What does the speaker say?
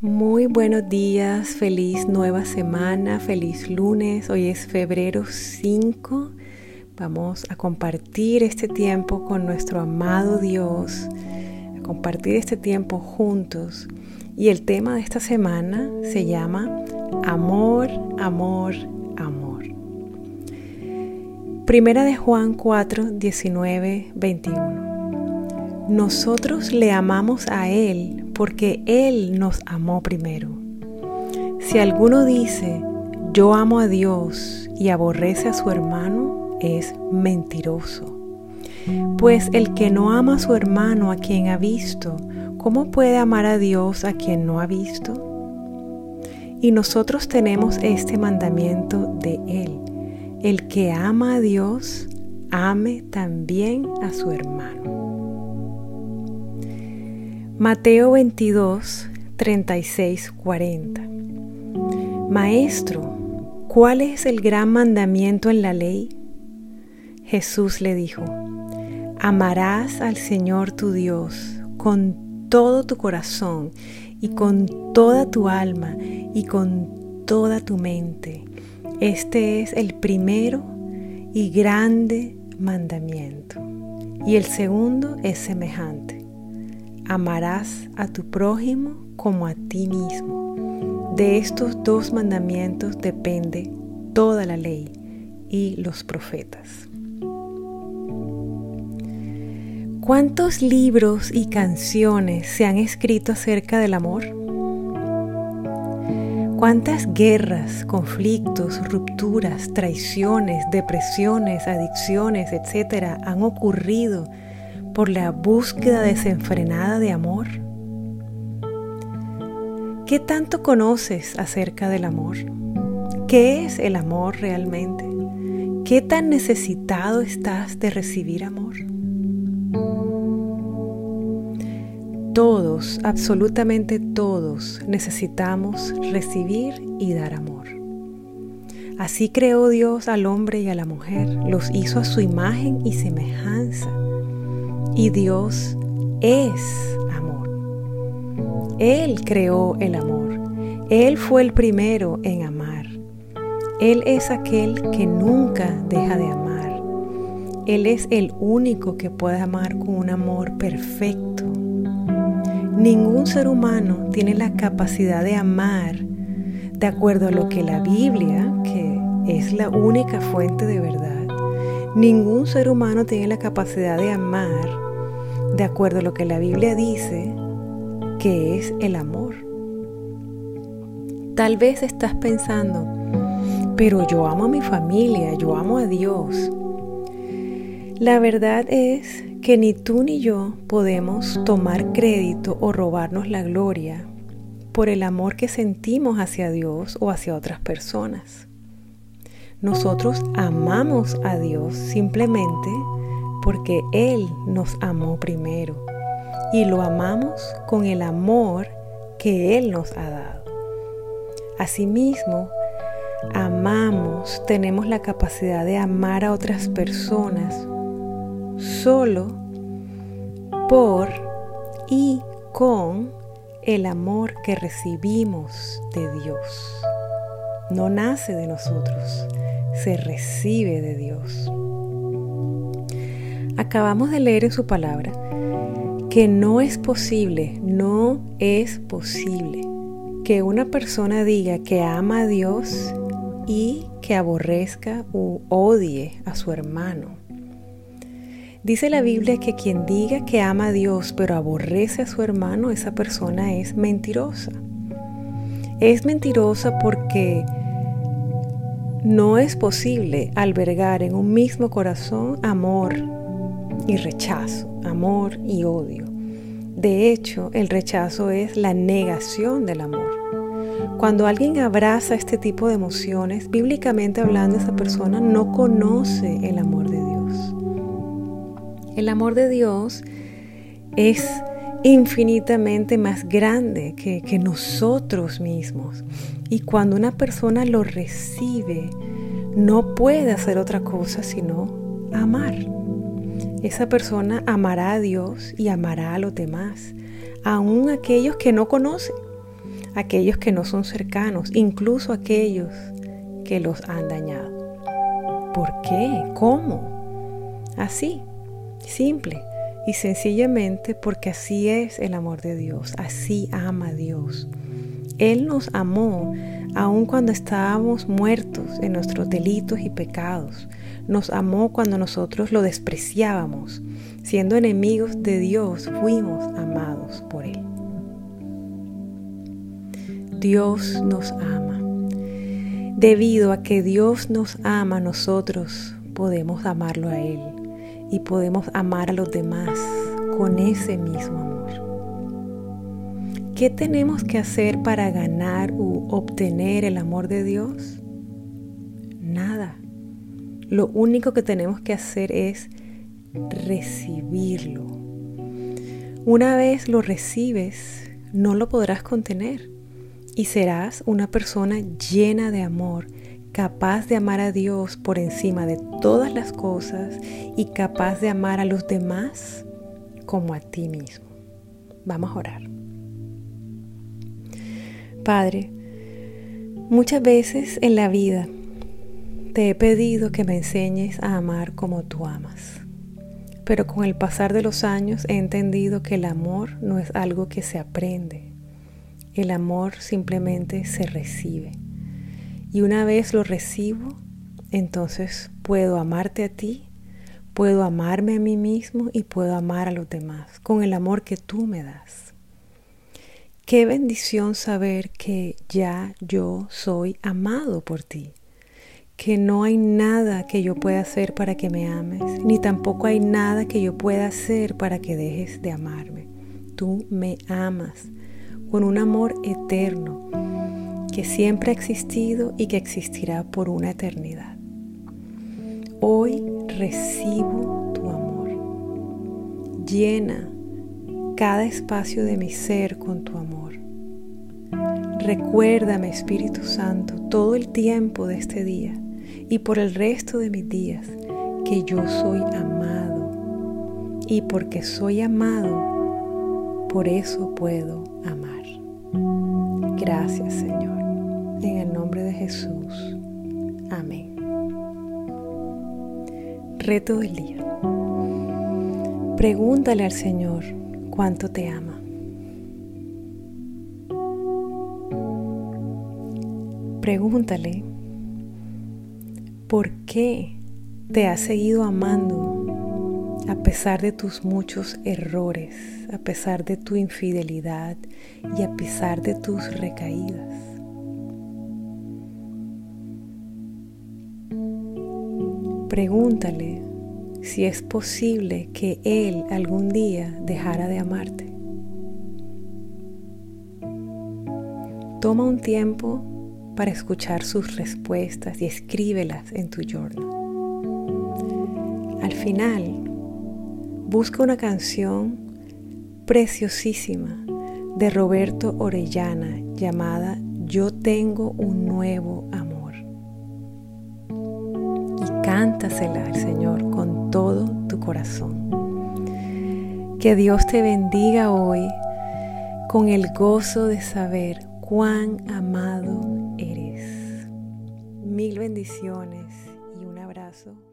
Muy buenos días, feliz nueva semana, feliz lunes. Hoy es febrero 5. Vamos a compartir este tiempo con nuestro amado Dios, a compartir este tiempo juntos. Y el tema de esta semana se llama Amor, Amor, Amor. Primera de Juan 4, 19, 21. Nosotros le amamos a Él porque Él nos amó primero. Si alguno dice, yo amo a Dios y aborrece a su hermano, es mentiroso. Pues el que no ama a su hermano a quien ha visto, ¿cómo puede amar a Dios a quien no ha visto? Y nosotros tenemos este mandamiento de Él. El que ama a Dios, ame también a su hermano. Mateo 22, 36, 40. Maestro, ¿cuál es el gran mandamiento en la ley? Jesús le dijo, amarás al Señor tu Dios con todo tu corazón y con toda tu alma y con toda tu mente. Este es el primero y grande mandamiento. Y el segundo es semejante amarás a tu prójimo como a ti mismo. De estos dos mandamientos depende toda la ley y los profetas. ¿Cuántos libros y canciones se han escrito acerca del amor? ¿Cuántas guerras, conflictos, rupturas, traiciones, depresiones, adicciones, etcétera, han ocurrido por la búsqueda desenfrenada de amor? ¿Qué tanto conoces acerca del amor? ¿Qué es el amor realmente? ¿Qué tan necesitado estás de recibir amor? Todos, absolutamente todos, necesitamos recibir y dar amor. Así creó Dios al hombre y a la mujer, los hizo a su imagen y semejanza y Dios es amor. Él creó el amor. Él fue el primero en amar. Él es aquel que nunca deja de amar. Él es el único que puede amar con un amor perfecto. Ningún ser humano tiene la capacidad de amar de acuerdo a lo que la Biblia, que es la única fuente de verdad, ningún ser humano tiene la capacidad de amar de acuerdo a lo que la Biblia dice que es el amor. Tal vez estás pensando, pero yo amo a mi familia, yo amo a Dios. La verdad es que ni tú ni yo podemos tomar crédito o robarnos la gloria por el amor que sentimos hacia Dios o hacia otras personas. Nosotros amamos a Dios simplemente porque Él nos amó primero y lo amamos con el amor que Él nos ha dado. Asimismo, amamos, tenemos la capacidad de amar a otras personas solo por y con el amor que recibimos de Dios. No nace de nosotros, se recibe de Dios. Acabamos de leer en su palabra que no es posible, no es posible que una persona diga que ama a Dios y que aborrezca u odie a su hermano. Dice la Biblia que quien diga que ama a Dios pero aborrece a su hermano, esa persona es mentirosa. Es mentirosa porque no es posible albergar en un mismo corazón amor y rechazo, amor y odio. De hecho, el rechazo es la negación del amor. Cuando alguien abraza este tipo de emociones, bíblicamente hablando, esa persona no conoce el amor de Dios. El amor de Dios es infinitamente más grande que, que nosotros mismos. Y cuando una persona lo recibe, no puede hacer otra cosa sino amar. Esa persona amará a Dios y amará a los demás, aun aquellos que no conocen, aquellos que no son cercanos, incluso aquellos que los han dañado. ¿Por qué? ¿Cómo? Así, simple y sencillamente porque así es el amor de Dios, así ama Dios. Él nos amó aun cuando estábamos muertos en nuestros delitos y pecados. Nos amó cuando nosotros lo despreciábamos. Siendo enemigos de Dios, fuimos amados por Él. Dios nos ama. Debido a que Dios nos ama, nosotros podemos amarlo a Él y podemos amar a los demás con ese mismo amor. ¿Qué tenemos que hacer para ganar u obtener el amor de Dios? Nada. Lo único que tenemos que hacer es recibirlo. Una vez lo recibes, no lo podrás contener y serás una persona llena de amor, capaz de amar a Dios por encima de todas las cosas y capaz de amar a los demás como a ti mismo. Vamos a orar. Padre, muchas veces en la vida te he pedido que me enseñes a amar como tú amas. Pero con el pasar de los años he entendido que el amor no es algo que se aprende, el amor simplemente se recibe. Y una vez lo recibo, entonces puedo amarte a ti, puedo amarme a mí mismo y puedo amar a los demás con el amor que tú me das. Qué bendición saber que ya yo soy amado por ti, que no hay nada que yo pueda hacer para que me ames, ni tampoco hay nada que yo pueda hacer para que dejes de amarme. Tú me amas con un amor eterno que siempre ha existido y que existirá por una eternidad. Hoy recibo tu amor. Llena cada espacio de mi ser con tu amor. Recuérdame, Espíritu Santo, todo el tiempo de este día y por el resto de mis días que yo soy amado. Y porque soy amado, por eso puedo amar. Gracias Señor. En el nombre de Jesús. Amén. Reto del día. Pregúntale al Señor cuánto te ama. Pregúntale por qué te ha seguido amando a pesar de tus muchos errores, a pesar de tu infidelidad y a pesar de tus recaídas. Pregúntale si es posible que Él algún día dejara de amarte. Toma un tiempo para escuchar sus respuestas y escríbelas en tu journal. Al final, busca una canción preciosísima de Roberto Orellana llamada Yo tengo un nuevo amor. Y cántasela al Señor todo tu corazón. Que Dios te bendiga hoy con el gozo de saber cuán amado eres. Mil bendiciones y un abrazo